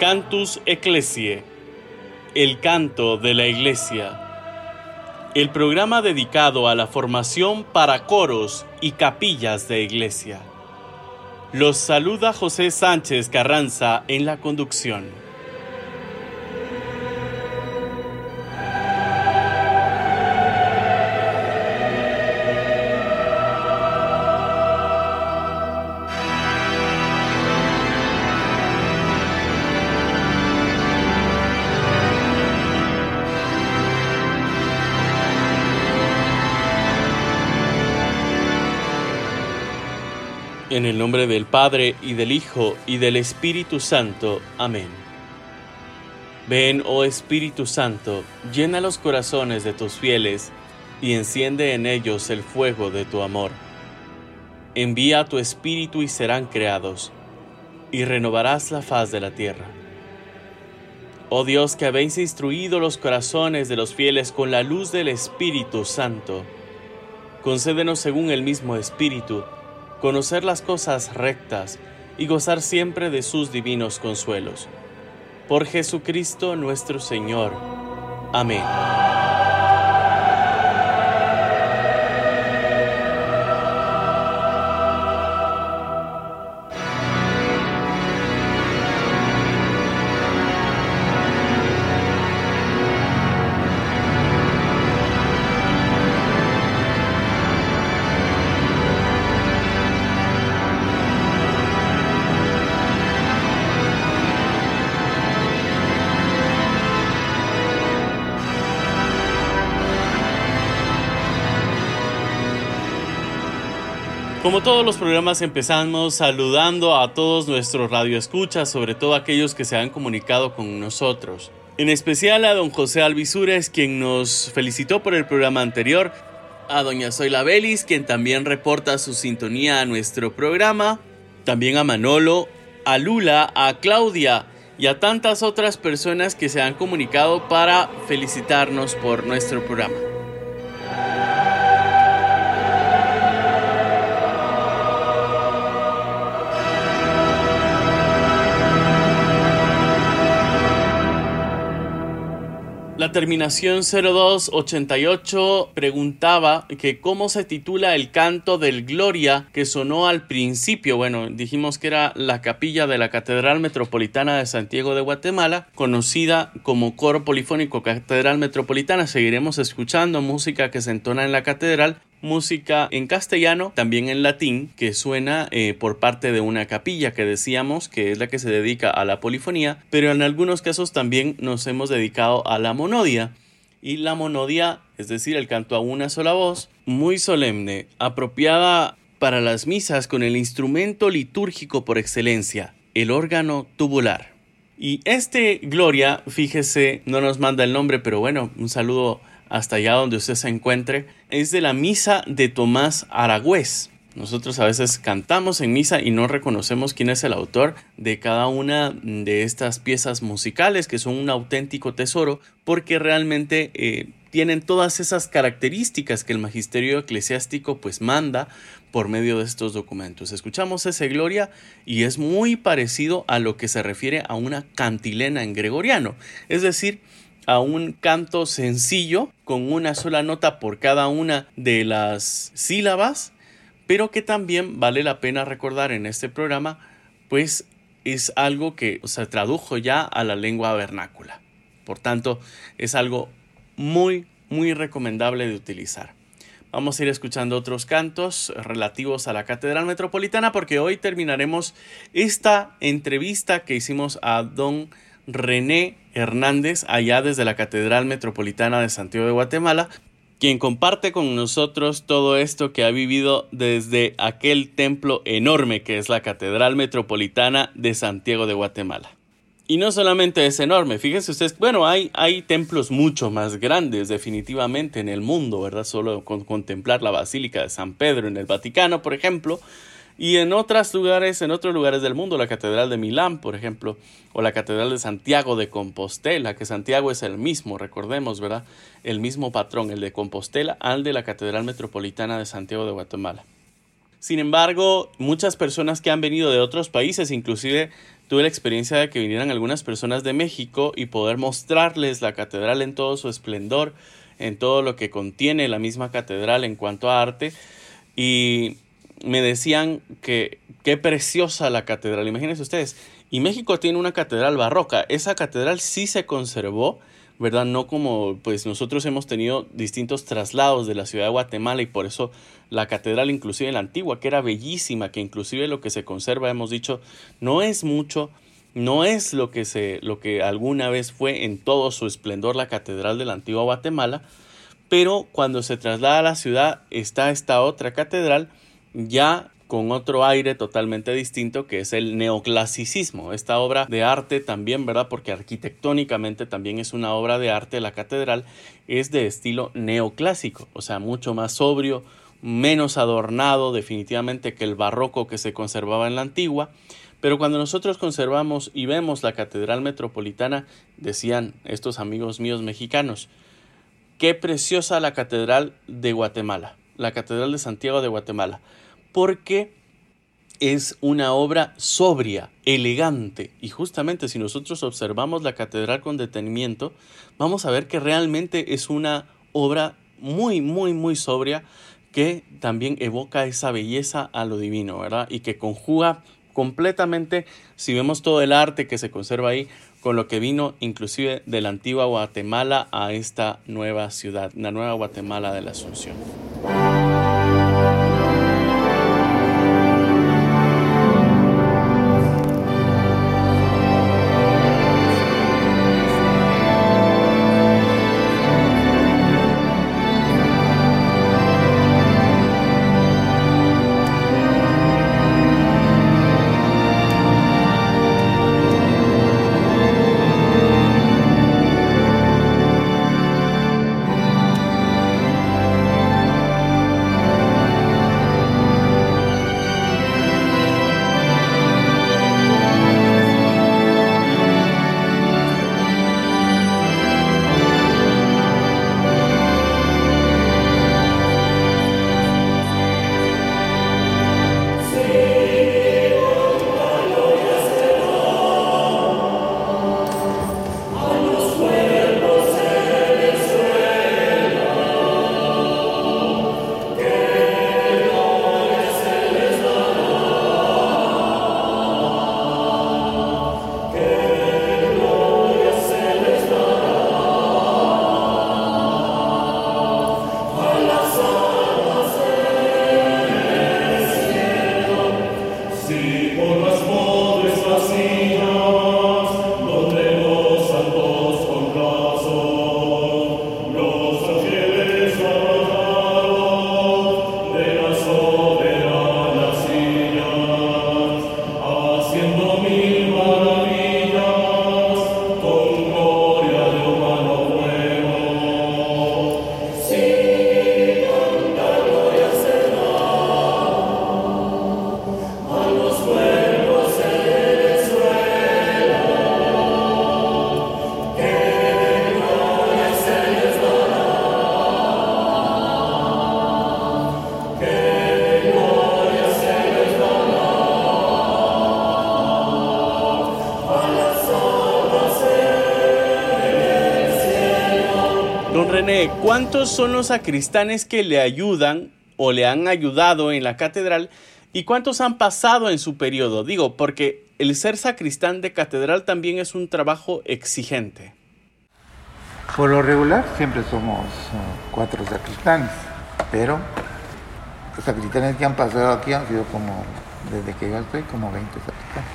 Cantus Ecclesiae, el canto de la iglesia. El programa dedicado a la formación para coros y capillas de iglesia. Los saluda José Sánchez Carranza en la conducción. En el nombre del Padre y del Hijo y del Espíritu Santo. Amén. Ven, oh Espíritu Santo, llena los corazones de tus fieles y enciende en ellos el fuego de tu amor. Envía tu Espíritu y serán creados, y renovarás la faz de la tierra. Oh Dios, que habéis instruido los corazones de los fieles con la luz del Espíritu Santo, concédenos según el mismo Espíritu, conocer las cosas rectas y gozar siempre de sus divinos consuelos. Por Jesucristo nuestro Señor. Amén. Como todos los programas empezamos saludando a todos nuestros radioescuchas, sobre todo aquellos que se han comunicado con nosotros. En especial a don José Alvisures, quien nos felicitó por el programa anterior, a doña Zoila Belis, quien también reporta su sintonía a nuestro programa, también a Manolo, a Lula, a Claudia y a tantas otras personas que se han comunicado para felicitarnos por nuestro programa. Terminación 0288 preguntaba que cómo se titula el canto del Gloria que sonó al principio. Bueno, dijimos que era la capilla de la Catedral Metropolitana de Santiago de Guatemala, conocida como Coro Polifónico Catedral Metropolitana. Seguiremos escuchando música que se entona en la catedral música en castellano, también en latín, que suena eh, por parte de una capilla que decíamos que es la que se dedica a la polifonía, pero en algunos casos también nos hemos dedicado a la monodia. Y la monodia, es decir, el canto a una sola voz, muy solemne, apropiada para las misas con el instrumento litúrgico por excelencia, el órgano tubular. Y este Gloria, fíjese, no nos manda el nombre, pero bueno, un saludo hasta allá donde usted se encuentre, es de la misa de Tomás Aragüés. Nosotros a veces cantamos en misa y no reconocemos quién es el autor de cada una de estas piezas musicales que son un auténtico tesoro porque realmente eh, tienen todas esas características que el magisterio eclesiástico pues manda por medio de estos documentos. Escuchamos ese Gloria y es muy parecido a lo que se refiere a una cantilena en gregoriano, es decir, a un canto sencillo con una sola nota por cada una de las sílabas, pero que también vale la pena recordar en este programa, pues es algo que se tradujo ya a la lengua vernácula. Por tanto, es algo muy, muy recomendable de utilizar. Vamos a ir escuchando otros cantos relativos a la Catedral Metropolitana porque hoy terminaremos esta entrevista que hicimos a don René Hernández allá desde la Catedral Metropolitana de Santiago de Guatemala, quien comparte con nosotros todo esto que ha vivido desde aquel templo enorme que es la Catedral Metropolitana de Santiago de Guatemala. Y no solamente es enorme, fíjense ustedes, bueno, hay, hay templos mucho más grandes definitivamente en el mundo, ¿verdad? Solo con contemplar la Basílica de San Pedro en el Vaticano, por ejemplo, y en otros lugares, en otros lugares del mundo, la Catedral de Milán, por ejemplo, o la Catedral de Santiago de Compostela, que Santiago es el mismo, recordemos, ¿verdad? El mismo patrón, el de Compostela, al de la Catedral Metropolitana de Santiago de Guatemala. Sin embargo, muchas personas que han venido de otros países, inclusive tuve la experiencia de que vinieran algunas personas de México y poder mostrarles la catedral en todo su esplendor, en todo lo que contiene la misma catedral en cuanto a arte. Y me decían que qué preciosa la catedral. Imagínense ustedes. Y México tiene una catedral barroca. Esa catedral sí se conservó, ¿verdad? No como pues nosotros hemos tenido distintos traslados de la ciudad de Guatemala y por eso la catedral inclusive la antigua, que era bellísima, que inclusive lo que se conserva, hemos dicho, no es mucho, no es lo que, se, lo que alguna vez fue en todo su esplendor la catedral de la antigua Guatemala, pero cuando se traslada a la ciudad está esta otra catedral ya con otro aire totalmente distinto que es el neoclasicismo. Esta obra de arte también, ¿verdad? Porque arquitectónicamente también es una obra de arte, la catedral es de estilo neoclásico, o sea, mucho más sobrio, menos adornado definitivamente que el barroco que se conservaba en la antigua. Pero cuando nosotros conservamos y vemos la Catedral Metropolitana, decían estos amigos míos mexicanos, qué preciosa la Catedral de Guatemala, la Catedral de Santiago de Guatemala porque es una obra sobria, elegante, y justamente si nosotros observamos la catedral con detenimiento, vamos a ver que realmente es una obra muy, muy, muy sobria que también evoca esa belleza a lo divino, ¿verdad? Y que conjuga completamente, si vemos todo el arte que se conserva ahí, con lo que vino inclusive de la antigua Guatemala a esta nueva ciudad, la nueva Guatemala de la Asunción. ¿Cuántos son los sacristanes que le ayudan o le han ayudado en la catedral ¿Y cuántos han pasado en su periodo? Digo, porque el ser sacristán de catedral también es un trabajo exigente. Por lo regular siempre somos uh, cuatro sacristanes, pero los sacristanes que han pasado aquí han sido como, desde que yo estoy, como 20 sacristanes.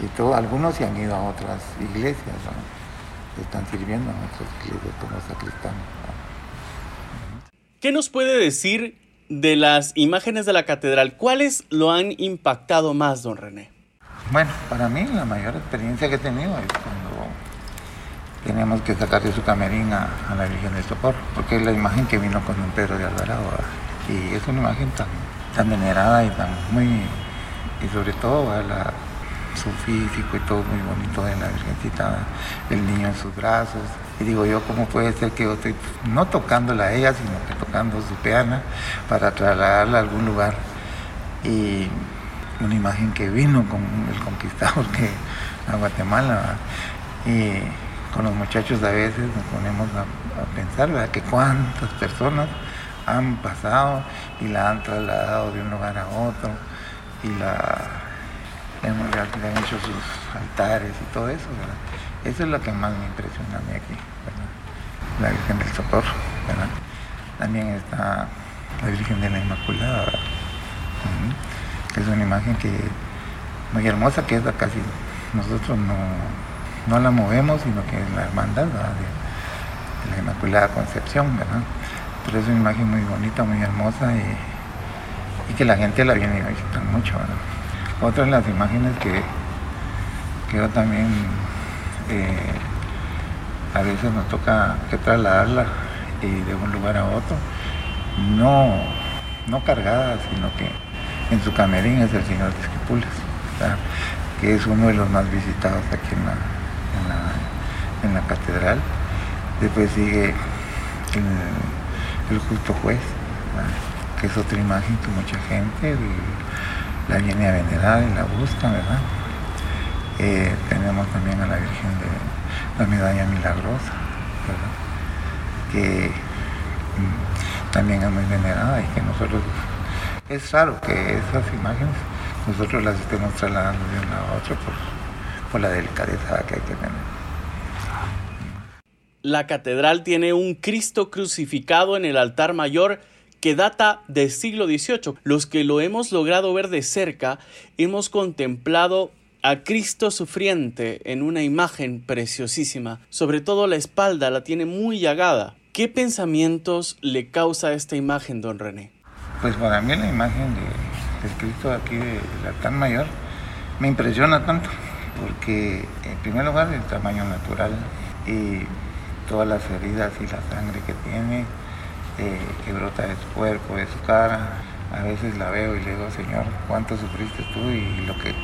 Y todo, algunos se han ido a otras iglesias, están sirviendo en otras iglesias como sacristanes. ¿Qué nos puede decir de las imágenes de la catedral? ¿Cuáles lo han impactado más, don René? Bueno, para mí la mayor experiencia que he tenido es cuando teníamos que sacar de su camerín a, la Virgen del Socorro, porque es la imagen que vino con don Pedro de Alvarado. Y es una imagen tan, tan venerada y tan muy, y sobre todo a la, su físico y todo muy bonito de la Virgencita, el niño en sus brazos. Y digo yo, ¿cómo puede ser que yo estoy no tocándola a ella, sino que tocando su peana para trasladarla a algún lugar? Y una imagen que vino con el conquistador que, a Guatemala. Y con los muchachos a veces nos ponemos a, pensar, ¿verdad? Que cuántas personas han pasado y la han trasladado de un lugar a otro y la hemos, le han hecho sus altares y todo eso, ¿verdad? Eso es lo que más me impresiona a mí aquí, ¿verdad? La Virgen del Socorro, ¿verdad? También está la Virgen de la Inmaculada, ¿verdad? que es una imagen que muy hermosa, que es casi nosotros no no la movemos, sino que es la hermandad de, la Inmaculada Concepción, ¿verdad? Pero es una imagen muy bonita, muy hermosa y, que la gente la viene a visitar mucho, ¿verdad? Otra de las imágenes que, que también eh, a veces nos toca que trasladarla de un lugar a otro, no, no cargada, sino que en su camerín es el Señor de Esquipulas, que es uno de los más visitados aquí en la, en la, catedral. Después sigue el, justo juez, que es otra imagen que mucha gente la viene a venerar y la busca, ¿verdad? Eh, tenemos también a la Virgen de la Medalla Milagrosa, que mm, también es muy venerada y que nosotros, es raro que esas imágenes nosotros las estemos trasladando de una a otra por, por la delicadeza que hay que tener. La catedral tiene un Cristo crucificado en el altar mayor que data del siglo XVIII. Los que lo hemos logrado ver de cerca, hemos contemplado a Cristo sufriente en una imagen preciosísima. Sobre todo la espalda la tiene muy llagada. ¿Qué pensamientos le causa esta imagen, don René? Pues para mí la imagen de, Cristo aquí del altar mayor me impresiona tanto porque en primer lugar el tamaño natural y todas las heridas y la sangre que tiene, que brota de su cuerpo, de su cara. A veces la veo y le digo, Señor, ¿cuánto sufriste tú? Y lo que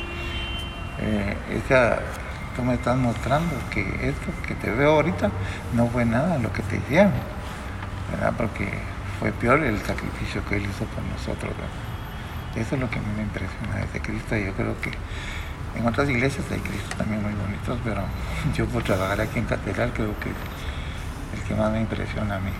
eh, tú me estás mostrando que esto que te veo ahorita no fue nada lo que te hicieron, ¿verdad? Porque fue peor el sacrificio que Él hizo por nosotros, Eso es lo que a mí me impresiona de Cristo y yo creo que en otras iglesias hay Cristos también muy bonitos, pero yo por trabajar aquí en Catedral creo que es el que más me impresiona a mí.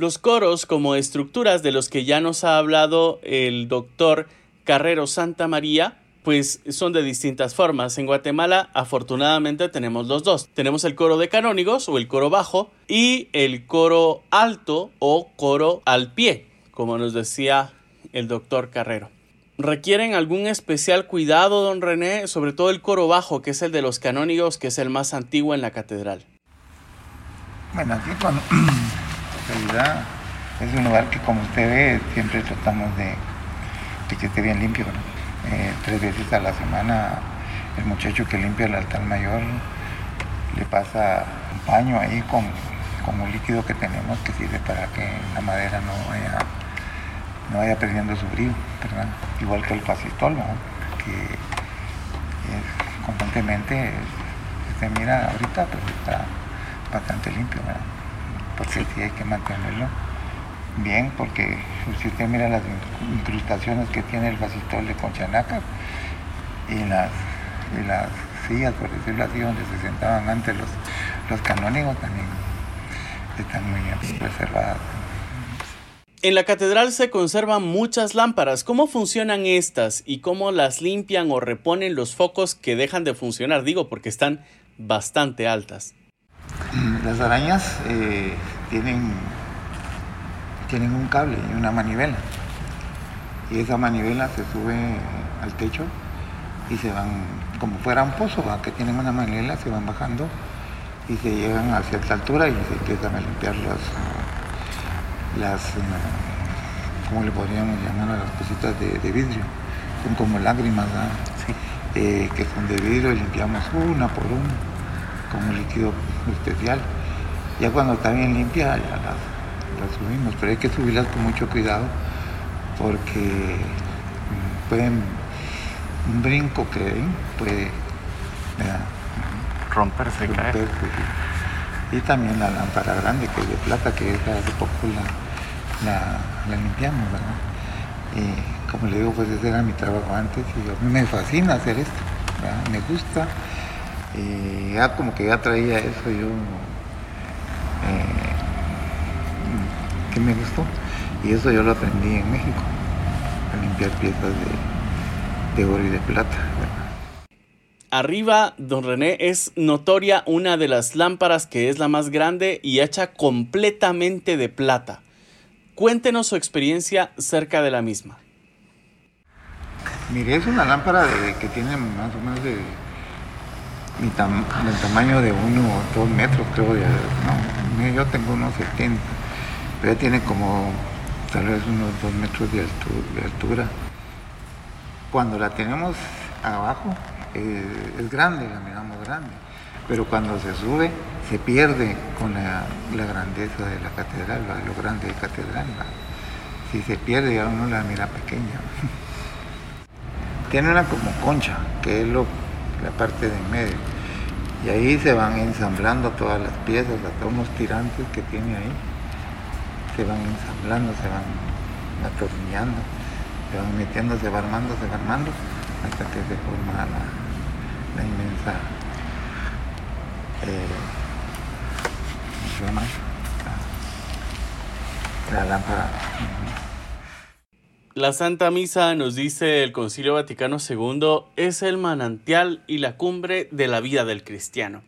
Los coros como estructuras de los que ya nos ha hablado el doctor Carrero Santa María, pues son de distintas formas. En Guatemala, afortunadamente, tenemos los dos. Tenemos el coro de canónigos o el coro bajo y el coro alto o coro al pie, como nos decía el doctor Carrero requieren algún especial cuidado, don René, sobre todo el coro bajo, que es el de los canónigos, que es el más antiguo en la catedral. Bueno, aquí cuando en realidad es un lugar que como usted ve siempre tratamos de, que esté bien limpio. Eh, tres veces a la semana el muchacho que limpia el altar mayor le pasa un paño ahí con, con un líquido que tenemos que sirve para que la madera no vaya no vaya perdiendo su brillo. Igual que el fascistol, que constantemente se mira ahorita, pero está bastante limpio. Porque sí hay que mantenerlo bien, porque si usted mira las incrustaciones que tiene el fascistol de Conchanaca y las, y las sillas, por decirlo así, donde se sentaban antes los, los canónigos también están muy bien preservadas. En la catedral se conservan muchas lámparas. ¿Cómo funcionan estas y cómo las limpian o reponen los focos que dejan de funcionar? Digo, porque están bastante altas. Las arañas eh, tienen, tienen un cable y una manivela. Y esa manivela se sube al techo y se van, como fuera un pozo, que tienen una manivela, se van bajando y se llegan a cierta altura y se empiezan a limpiar las, las eh, ¿cómo le podríamos llamar a las cositas de, vidrio? Son como lágrimas, eh, que son de vidrio y limpiamos una por una, con un líquido especial. Ya cuando está bien limpia, ya las, subimos, pero hay que subirlas con mucho cuidado porque mm, pueden, un brinco que puede romperse, caer. Y también la lámpara grande que es de plata, que es hace poco la, limpiamos, ¿verdad? Y como le digo, pues ese era mi trabajo antes y a mí me fascina hacer esto, me gusta. Y ya como que ya traía eso yo, eh, que me gustó. Y eso yo lo aprendí en México, a limpiar piezas de, oro y de plata. Arriba, don René, es notoria una de las lámparas que es la más grande y hecha completamente de plata. Cuéntenos su experiencia cerca de la misma. Mire, es una lámpara que tiene más o menos de, del tamaño de uno o dos metros, creo. no, yo tengo unos 70, pero tiene como tal vez unos dos metros de altura. Cuando la tenemos abajo, eh, es grande, la miramos grande, pero cuando se sube se pierde con la, grandeza de la catedral, lo grande de catedral. Si se pierde ya uno la mira pequeña. Tiene una como concha, que es lo, la parte de en medio. Y ahí se van ensamblando todas las piezas, hasta unos tirantes que tiene ahí. Se van ensamblando, se van atornillando, se van metiendo, se va armando, se va armando, hasta que se forma la, la inmensa eh, la, lámpara. La Santa Misa, nos dice el Concilio Vaticano II, es el manantial y la cumbre de la vida del cristiano.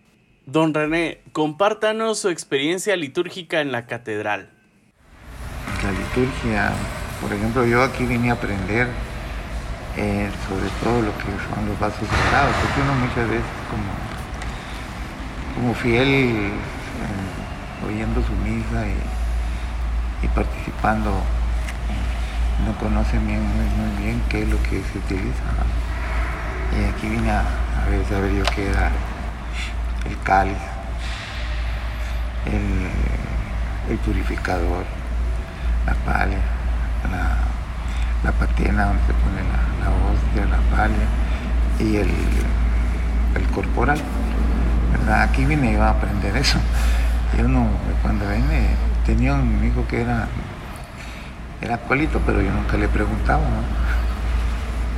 Don René, compártanos su experiencia litúrgica en la catedral. La liturgia, por ejemplo, yo aquí vine a aprender eh, sobre todo lo que son los vasos sagrados, porque uno muchas veces como, como fiel eh, oyendo su misa y, participando eh, no conoce bien, muy, bien qué es lo que se utiliza. Y aquí vine a, ver, saber yo qué era el cáliz, el, el purificador, la pala, la la patena donde se pone la, hostia, la palia y el, corporal. Aquí vine yo a aprender eso. Y uno cuando viene tenía un hijo que era, era acuelito, pero yo nunca le preguntaba.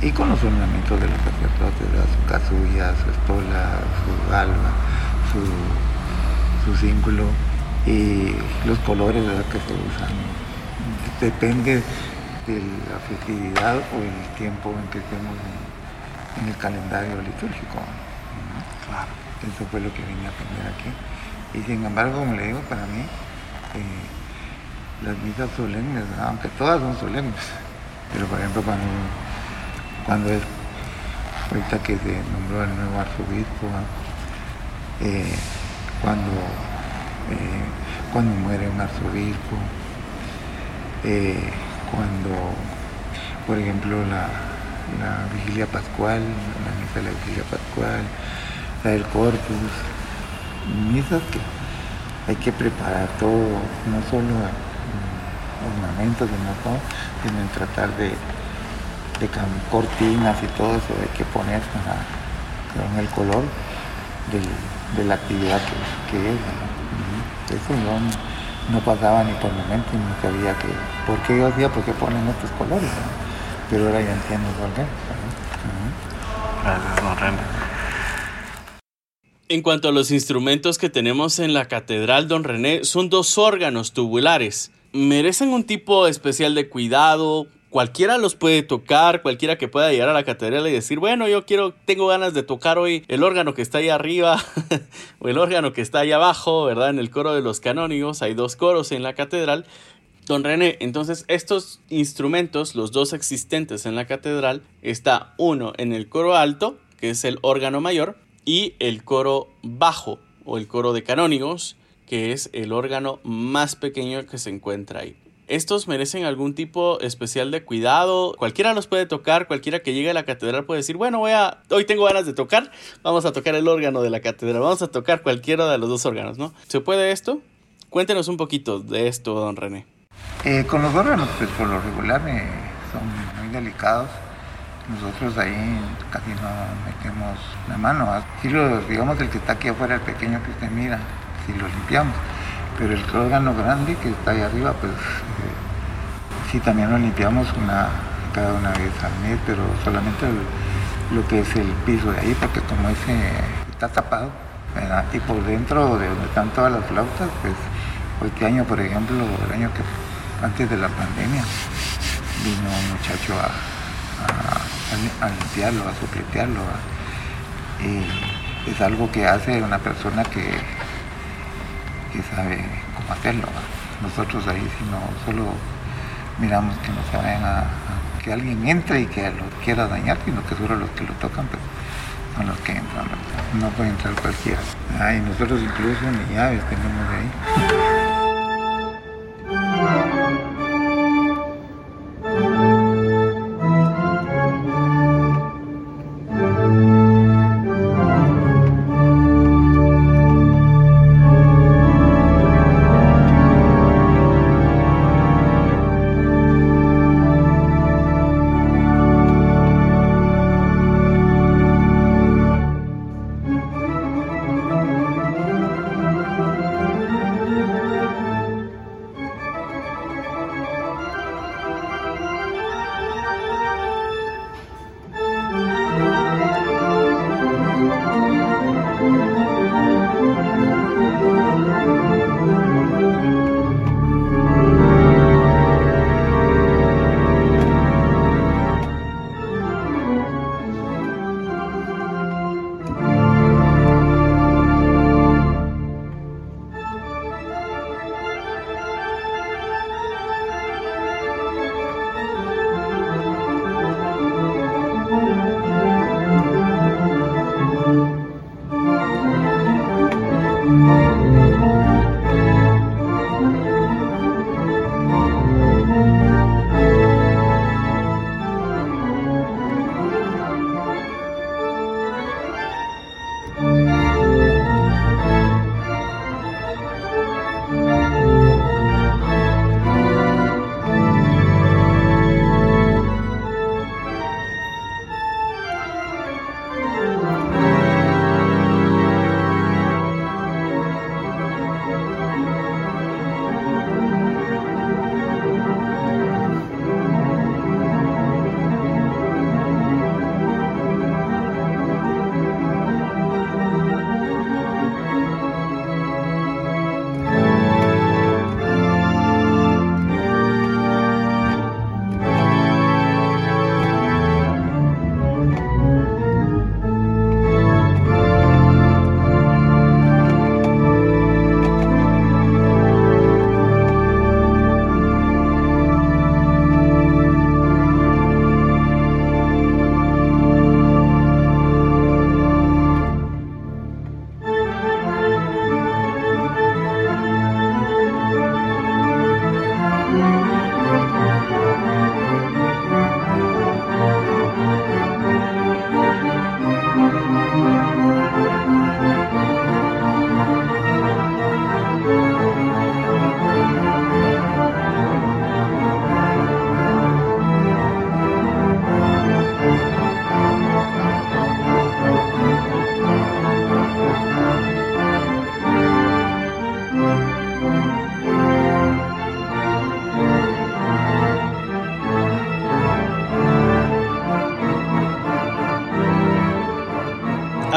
Y con los ornamentos de los sacerdotes, su casulla, su estola, su alba, su, su cínculo y los colores que se usan. Depende de la festividad o el tiempo en que estemos en, el calendario litúrgico. Claro. Eso fue lo que vine a aprender aquí. Y sin embargo, como le digo, para mí, eh, las misas solemnes, aunque todas son solemnes, pero por ejemplo cuando, cuando es, ahorita que se nombró el nuevo arzobispo, eh, cuando, eh, cuando muere un arzobispo, cuando, por ejemplo, la, vigilia pascual, la misa de la vigilia pascual, la del corpus, misas que hay que preparar todo, no solo ornamentos, sino todo, sino en tratar de, de cortinas y todo eso hay que poner con el color de la actividad que, es. Eso no pasaba ni por momento y no sabía que, por qué yo hacía, por qué ponen estos colores. Pero ahora ya entiendo por qué. En cuanto a los instrumentos que tenemos en la catedral, don René, son dos órganos tubulares, merecen un tipo especial de cuidado. Cualquiera los puede tocar, cualquiera que pueda llegar a la catedral y decir, bueno, yo quiero, tengo ganas de tocar hoy el órgano que está ahí arriba o el órgano que está ahí abajo, ¿verdad? En el coro de los canónigos, hay dos coros en la catedral. Don René, entonces estos instrumentos, los dos existentes en la catedral, está uno en el coro alto, que es el órgano mayor, y el coro bajo o el coro de canónigos, que es el órgano más pequeño que se encuentra ahí. Estos merecen algún tipo especial de cuidado. Cualquiera los puede tocar, cualquiera que llegue a la catedral puede decir, bueno, voy a, hoy tengo ganas de tocar, vamos a tocar el órgano de la catedral, vamos a tocar cualquiera de los dos órganos, ¿no? ¿Se puede esto? Cuéntenos un poquito de esto, don René. Eh, con los órganos, pues por lo regular eh, son muy delicados. Nosotros ahí casi no metemos la mano. Lo, digamos el que está aquí afuera, el pequeño que usted mira, si lo limpiamos pero el órgano grande que está ahí arriba, pues eh, sí también lo limpiamos una, cada una vez al mes, pero solamente lo que es el piso de ahí, porque como ese está tapado, y por dentro de donde están todas las flautas, pues este año, por ejemplo, el año que antes de la pandemia, vino un muchacho a, limpiarlo, a supletearlo. Y es algo que hace una persona que sabe cómo hacerlo. Nosotros ahí si no solo miramos que no saben a, que alguien entre y que lo quiera dañar, sino que solo los que lo tocan pues, son los que entran. No puede entrar cualquiera. Ay, nosotros incluso ni llaves tenemos ahí.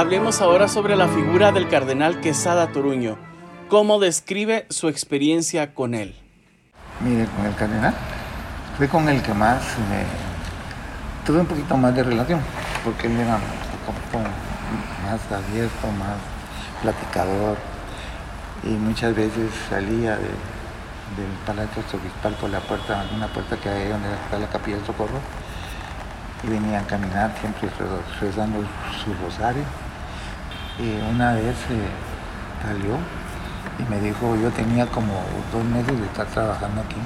Hablemos ahora sobre la figura del cardenal Quesada Toruño. ¿Cómo describe su experiencia con él? Mire, con el cardenal fue con el que más me tuve un poquito más de relación, porque él era más abierto, más platicador, y muchas veces salía del Palacio Arzobispal por la puerta, una puerta que hay donde está la Capilla del Socorro, y venía a caminar siempre rezando su rosario. Y una vez eh, salió y me dijo, yo tenía como dos meses de estar trabajando aquí,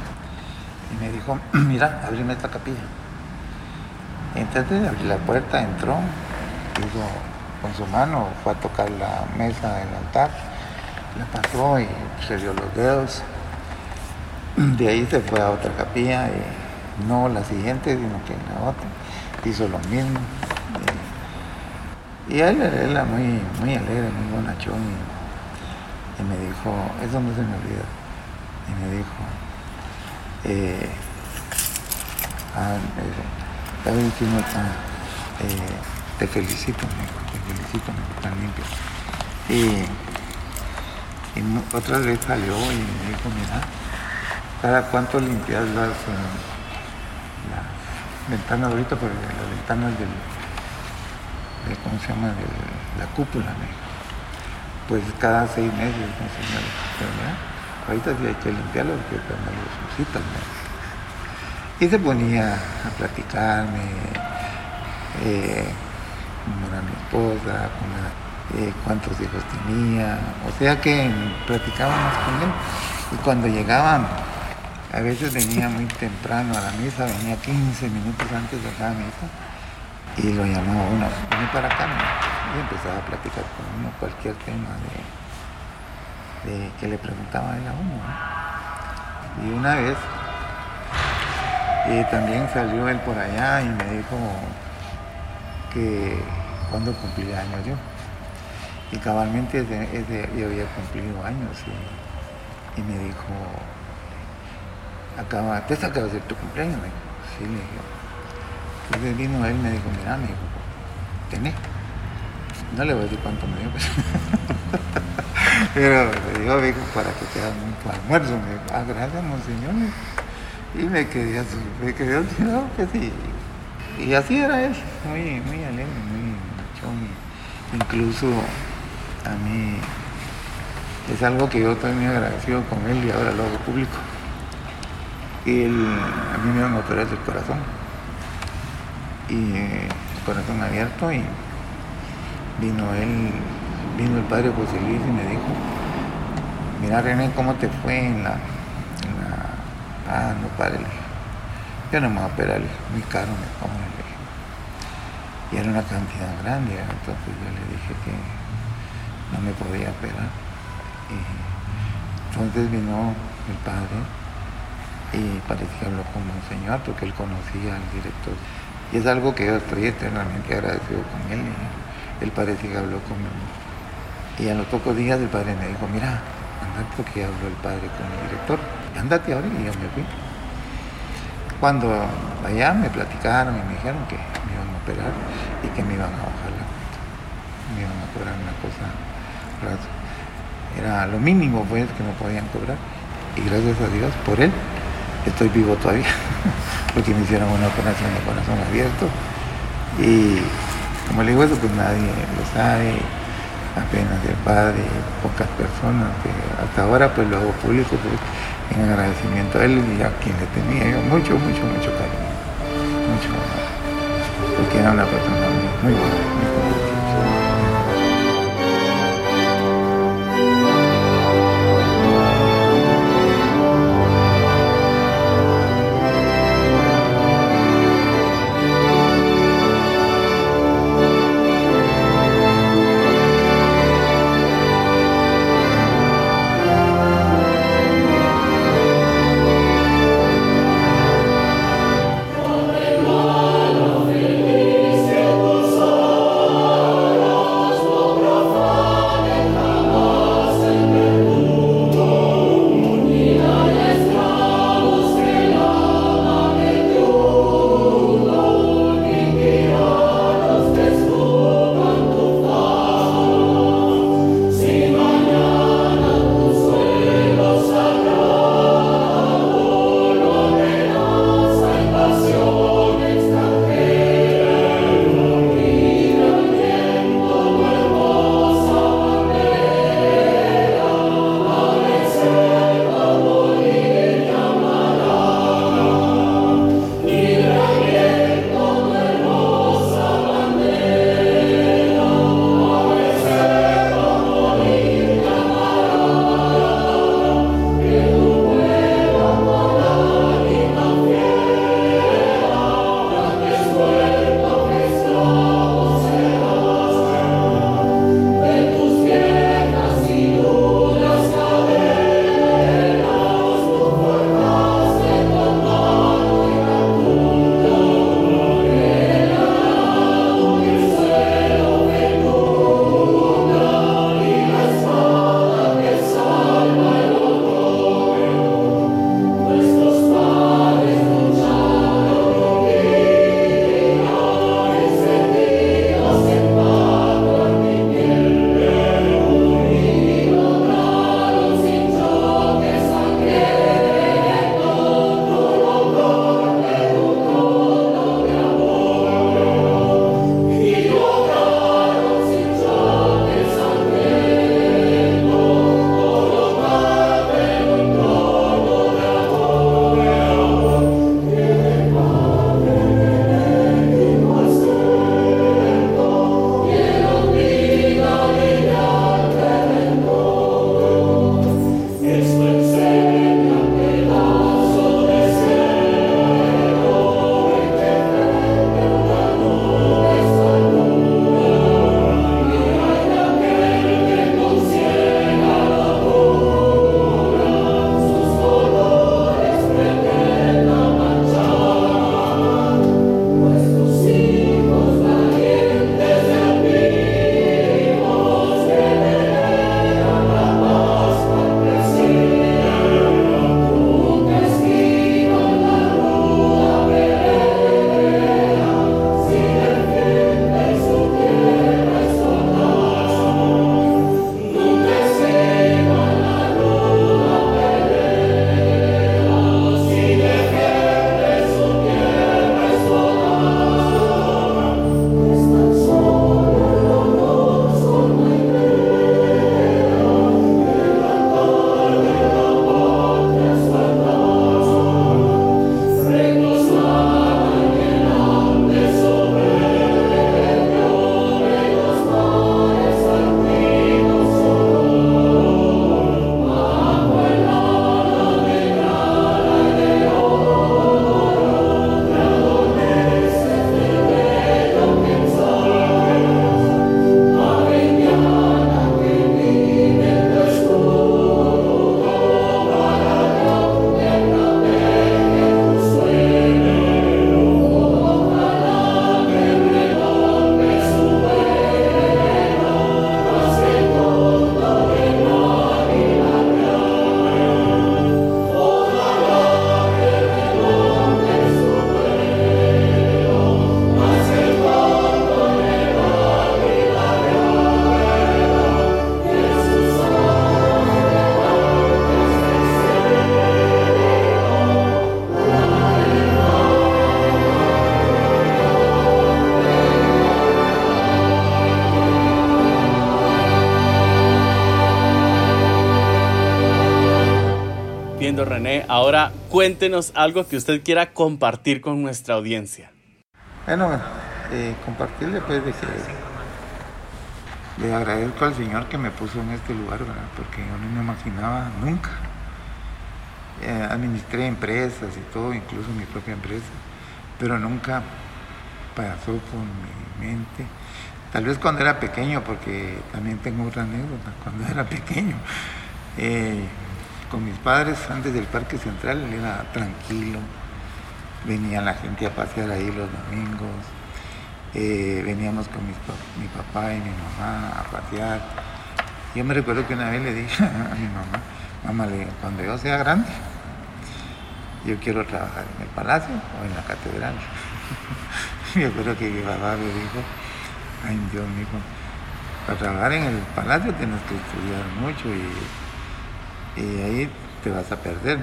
y me dijo, mira, abrime esta capilla. Entonces abrí la puerta, entró, hizo con su mano, fue a tocar la mesa del altar, la pasó y se dio los dedos. De ahí se fue a otra capilla, y no la siguiente, sino que la otra. Hizo lo mismo. Y, él era muy, muy alegre, muy bonachón. Y, me dijo, eso no se me olvida. Y me dijo, eh, ah, David eh, te felicito, te felicito, me tan limpio. Y, y otra vez salió y me dijo, mira, ¿cada cuánto limpias las, eh, las ventanas ahorita? Porque las ventanas del, de, ¿cómo se llama? La cúpula, Pues cada seis meses, no sé, pero ahorita sí hay que limpiarlo porque cuando lo suscitan, y se ponía a platicarme eh, cómo mi esposa, eh, cuántos hijos tenía, o sea que platicábamos con él. Y cuando llegaban, a veces venía muy temprano a la misa, venía 15 minutos antes de cada misa, y lo llamaba uno, ven para acá, y empezaba a platicar con uno cualquier tema de, que le preguntaba él a uno. Y una vez y también salió él por allá y me dijo que cuando cumplía años yo. Y cabalmente ese, yo había cumplido años y, me dijo, acaba, ¿te acaba de ser tu cumpleaños? Me dijo, sí, le dije. Entonces vino él y me dijo, mira, me dijo, tenés. No le voy a decir cuánto me pues. pero me dijo, dijo, para que te hagas un almuerzo. Me dijo, ah, gracias, monseñor. Y me quedé así, me quedé así, no, que sí. Y así era él, muy, muy alegre, muy machón. Incluso a mí es algo que yo estoy muy agradecido con él y ahora lo hago público. Él, a mí me van a operar el corazón. Y el corazón abierto y vino él, vino el padre José Luis y me dijo, mira René, ¿cómo te fue en la Ah, no, padre, yo no me voy a operar, muy caro me pongo, Y era una cantidad grande, entonces yo le dije que no me podía operar. Y entonces vino el padre y parece que habló con señor porque él conocía al director. Y es algo que yo estoy eternamente agradecido con él. Y él parece que habló conmigo. Y a los pocos días el padre me dijo, mira, andate porque habló el padre con el director andate ahora y yo me fui. Cuando allá me platicaron y me dijeron que me iban a operar y que me iban a bajar la cuenta. Me iban a cobrar una cosa, era lo mínimo pues que me podían cobrar. Y gracias a Dios por él estoy vivo todavía, porque me hicieron una operación de corazón abierto. Y como le digo eso, pues nadie lo sabe, apenas el padre, pocas personas, que hasta ahora pues lo hago público. Pues, en agradecimiento a él y a quien le tenía yo mucho, mucho, mucho cariño. Mucho, porque era una persona muy, buena, cuéntenos algo que usted quiera compartir con nuestra audiencia. Bueno, eh, compartirle pues de que le agradezco al Señor que me puso en este lugar, ¿verdad? porque yo no me imaginaba nunca. Eh, administré empresas y todo, incluso mi propia empresa, pero nunca pasó por mi mente. Tal vez cuando era pequeño, porque también tengo otra anécdota, cuando era pequeño. Eh, con mis padres antes del Parque Central era tranquilo, venía la gente a pasear ahí los domingos, eh, veníamos con mi papá y mi mamá a pasear. Yo me recuerdo que una vez le dije a mi mamá, mamá, cuando yo sea grande, yo quiero trabajar en el palacio o en la catedral. yo creo que mi papá me dijo, ay Dios mío, para trabajar en el palacio tienes que estudiar mucho y, ahí te vas a perder.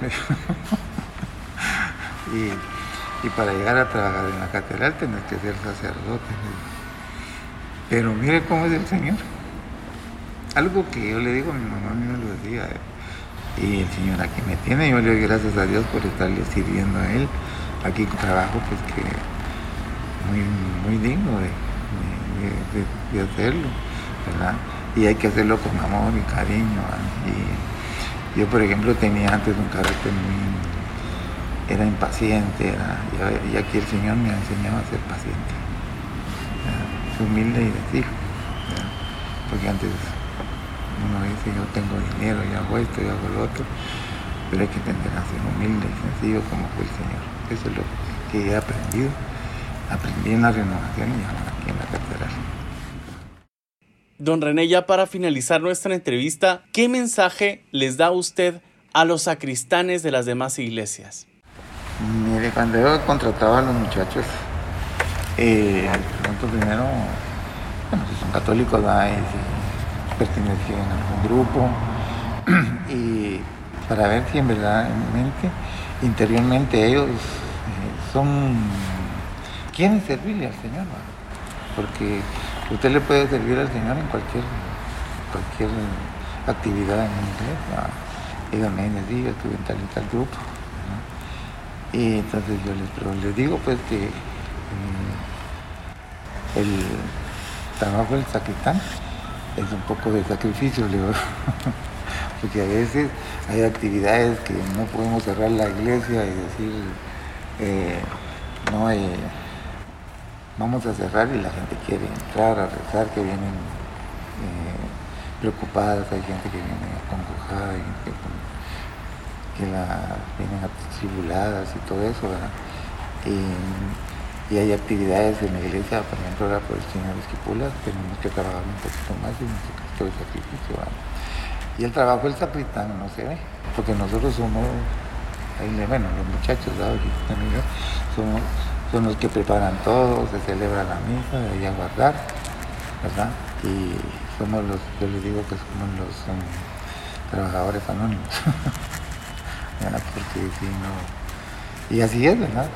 y, y, para llegar a trabajar en la catedral tienes que ser sacerdote. Pero mire cómo es el Señor. Algo que yo le digo a mi mamá, a mí me lo decía. Y el Señor aquí me tiene, yo le doy gracias a Dios por estarle sirviendo a Él. Aquí trabajo pues que muy, muy digno de, de, hacerlo, ¿verdad? Y hay que hacerlo con amor y cariño. Y yo, por ejemplo, tenía antes un carácter muy... era impaciente, y, aquí el Señor me ha enseñado a ser paciente, humilde y decir, porque antes uno dice yo tengo dinero, y hago esto, y hago lo otro, pero hay que entender a ser humilde y sencillo como fue el Señor. Eso es lo que he aprendido. Aprendí en la renovación y ahora aquí en la catedral. Don René, ya para finalizar nuestra entrevista, ¿qué mensaje les da usted a los sacristanes de las demás iglesias? Mire, cuando yo contrataba a los muchachos, eh, primero, bueno, si son católicos, si pertenecían a algún grupo, y para ver si en verdad, interiormente ellos eh, son quieren servirle al Señor, porque usted le puede servir al Señor en cualquier, cualquier actividad en la iglesia. Dígame, en yo estuve en tal y tal grupo. Y entonces yo les, les digo pues que eh, el trabajo del sacristán es un poco de sacrificio, porque a veces hay actividades que no podemos cerrar la iglesia y decir, eh, no hay vamos a cerrar y la gente quiere entrar a rezar, que vienen eh, preocupadas, hay gente que viene acongojada, hay gente que, la, vienen atribuladas y todo eso, ¿verdad? Y, hay actividades en la iglesia, por ejemplo, ahora por el Señor Esquipulas, tenemos que trabajar un poquito más en nuestro Cristo de sacrificio, Y el trabajo del sacristán no se ve, porque nosotros somos, bueno, los muchachos, ¿verdad? somos son los que preparan todo, se celebra la misa, de ahí a guardar, ¿verdad? Y somos los, yo les digo que somos los trabajadores anónimos, Porque si no... Y así es, ¿verdad?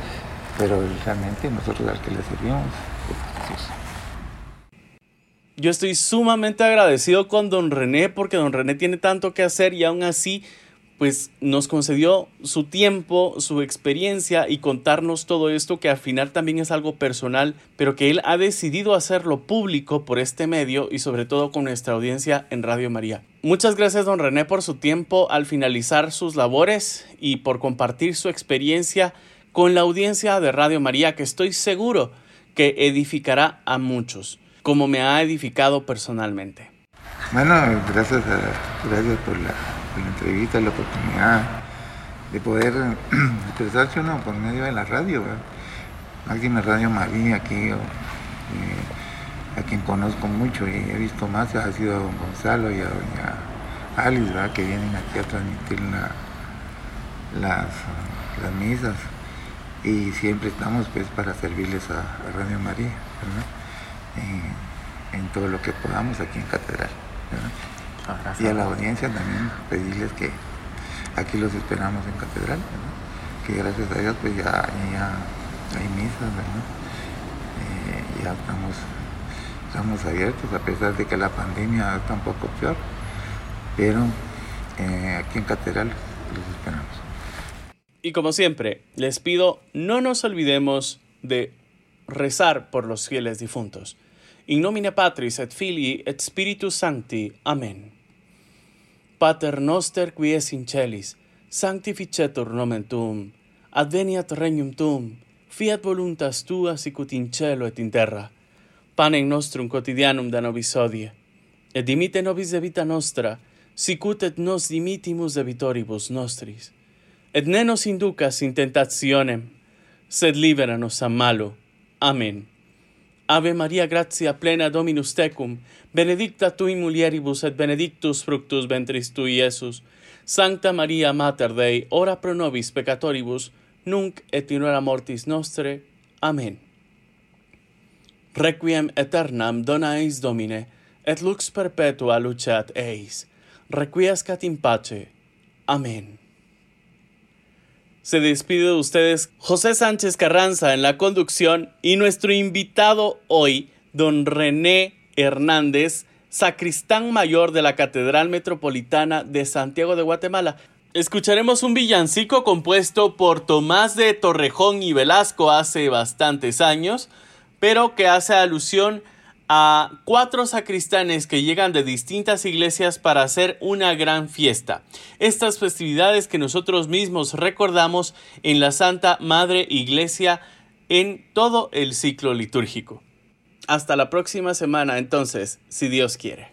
Pero realmente nosotros al que le servimos es Jesús. Yo estoy sumamente agradecido con don René porque don René tiene tanto que hacer y aún así pues nos concedió su tiempo, su experiencia y contarnos todo esto que al final también es algo personal, pero que él ha decidido hacerlo público por este medio y sobre todo con nuestra audiencia en Radio María. Muchas gracias don René por su tiempo al finalizar sus labores y por compartir su experiencia con la audiencia de Radio María que estoy seguro que edificará a muchos, como me ha edificado personalmente. Bueno, gracias, gracias por la la entrevista, la oportunidad de poder expresarse uno por medio de la radio. Máxima Radio María aquí, eh, a quien conozco mucho y he visto más, ha sido a don Gonzalo y a doña Alice, que vienen aquí a transmitir las, las misas y siempre estamos pues para servirles a, Radio María, en todo lo que podamos aquí en Catedral. Y a la audiencia también pedirles que aquí los esperamos en Catedral, que gracias a Dios pues ya, hay misas, eh, ya estamos, estamos abiertos a pesar de que la pandemia está un poco peor, pero eh, aquí en Catedral los esperamos. Y como siempre, les pido no nos olvidemos de rezar por los fieles difuntos. In nomine Patris et Filii et Spiritus Sancti. Amén. Pater noster qui es in celis, sanctificetur nomen tuum, adveniat regnum tuum, fiat voluntas tua sicut in cielo et in terra. Panem nostrum quotidianum da nobis odie, et dimite nobis debita nostra, sicut et nos dimitimus debitoribus nostris. Et ne nos inducas in tentationem, sed libera nos a malo. Amen. Ave Maria gratia plena Dominus tecum, benedicta tu in mulieribus et benedictus fructus ventris tui Iesus. Sancta Maria Mater Dei, ora pro nobis peccatoribus, nunc et in hora mortis nostre. Amen. Requiem aeternam dona eis Domine, et lux perpetua luceat eis. Requiescat in pace. Amen. Se despide de ustedes José Sánchez Carranza en la conducción y nuestro invitado hoy, don René Hernández, sacristán mayor de la Catedral Metropolitana de Santiago de Guatemala. Escucharemos un villancico compuesto por Tomás de Torrejón y Velasco hace bastantes años, pero que hace alusión a cuatro sacristanes que llegan de distintas iglesias para hacer una gran fiesta. Estas festividades que nosotros mismos recordamos en la Santa Madre Iglesia en todo el ciclo litúrgico. Hasta la próxima semana entonces, si Dios quiere.